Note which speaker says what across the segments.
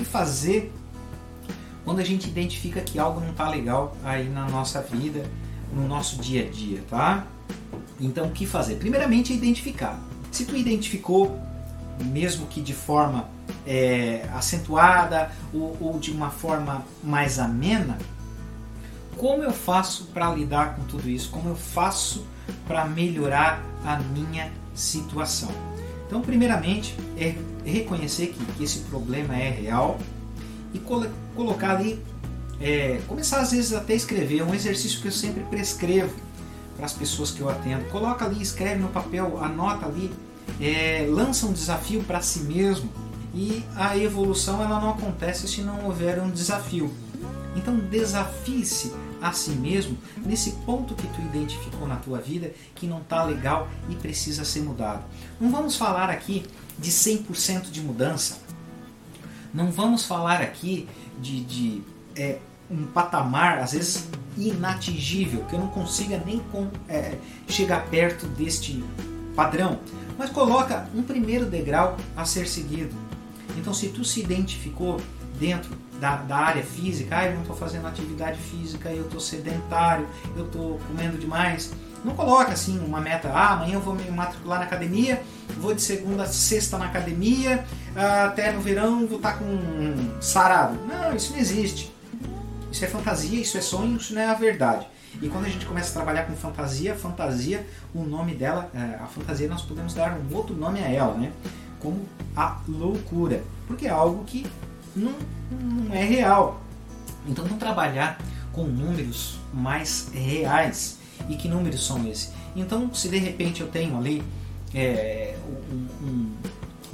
Speaker 1: que fazer quando a gente identifica que algo não está legal aí na nossa vida, no nosso dia a dia, tá? Então, o que fazer? Primeiramente, é identificar. Se tu identificou, mesmo que de forma é, acentuada ou, ou de uma forma mais amena, como eu faço para lidar com tudo isso? Como eu faço para melhorar a minha situação? Então, primeiramente, é reconhecer que, que esse problema é real e colo colocar ali, é, começar às vezes até escrever, é um exercício que eu sempre prescrevo para as pessoas que eu atendo. Coloca ali, escreve no papel, anota ali, é, lança um desafio para si mesmo e a evolução ela não acontece se não houver um desafio. Então desafie-se a si mesmo nesse ponto que tu identificou na tua vida que não está legal e precisa ser mudado. Não vamos falar aqui de 100% de mudança. Não vamos falar aqui de, de é, um patamar, às vezes, inatingível, que eu não consiga nem com, é, chegar perto deste padrão. Mas coloca um primeiro degrau a ser seguido. Então, se tu se identificou dentro da, da área física, ah, eu não estou fazendo atividade física, eu estou sedentário, eu estou comendo demais. Não coloque assim uma meta, ah, amanhã eu vou me matricular na academia, vou de segunda a sexta na academia, até no verão vou estar tá com sarado. Não, isso não existe. Isso é fantasia, isso é sonho, isso não é a verdade. E quando a gente começa a trabalhar com fantasia, fantasia, o nome dela, é, a fantasia nós podemos dar um outro nome a ela, né? Como a loucura, porque é algo que não, não é real. Então vamos trabalhar com números mais reais. E que números são esses? Então, se de repente eu tenho ali é, um, um,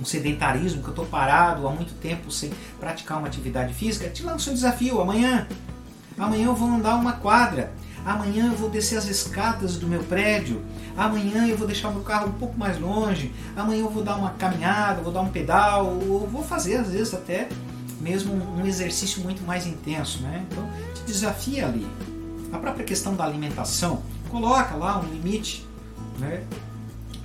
Speaker 1: um, sedentarismo, que eu estou parado há muito tempo sem praticar uma atividade física, te lanço um desafio amanhã. Amanhã eu vou andar uma quadra. Amanhã eu vou descer as escadas do meu prédio. Amanhã eu vou deixar meu carro um pouco mais longe. Amanhã eu vou dar uma caminhada, vou dar um pedal, ou vou fazer às vezes até mesmo um exercício muito mais intenso, né? Então te desafia ali. A própria questão da alimentação, coloca lá um limite, né?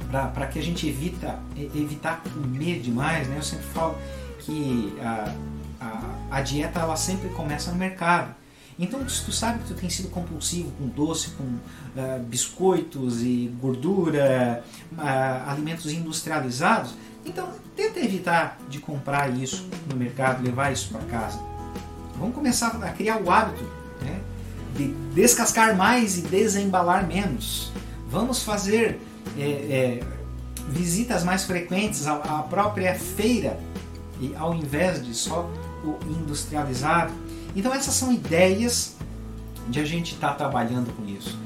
Speaker 1: Para que a gente evita evitar comer demais, né? Eu sempre falo que a, a, a dieta ela sempre começa no mercado. Então, se tu sabe que tu tem sido compulsivo com doce, com uh, biscoitos e gordura, uh, alimentos industrializados, então tenta evitar de comprar isso no mercado, levar isso para casa. Vamos começar a criar o hábito né, de descascar mais e desembalar menos. Vamos fazer é, é, visitas mais frequentes à, à própria feira, e ao invés de só o industrializado. Então essas são ideias de a gente estar tá trabalhando com isso.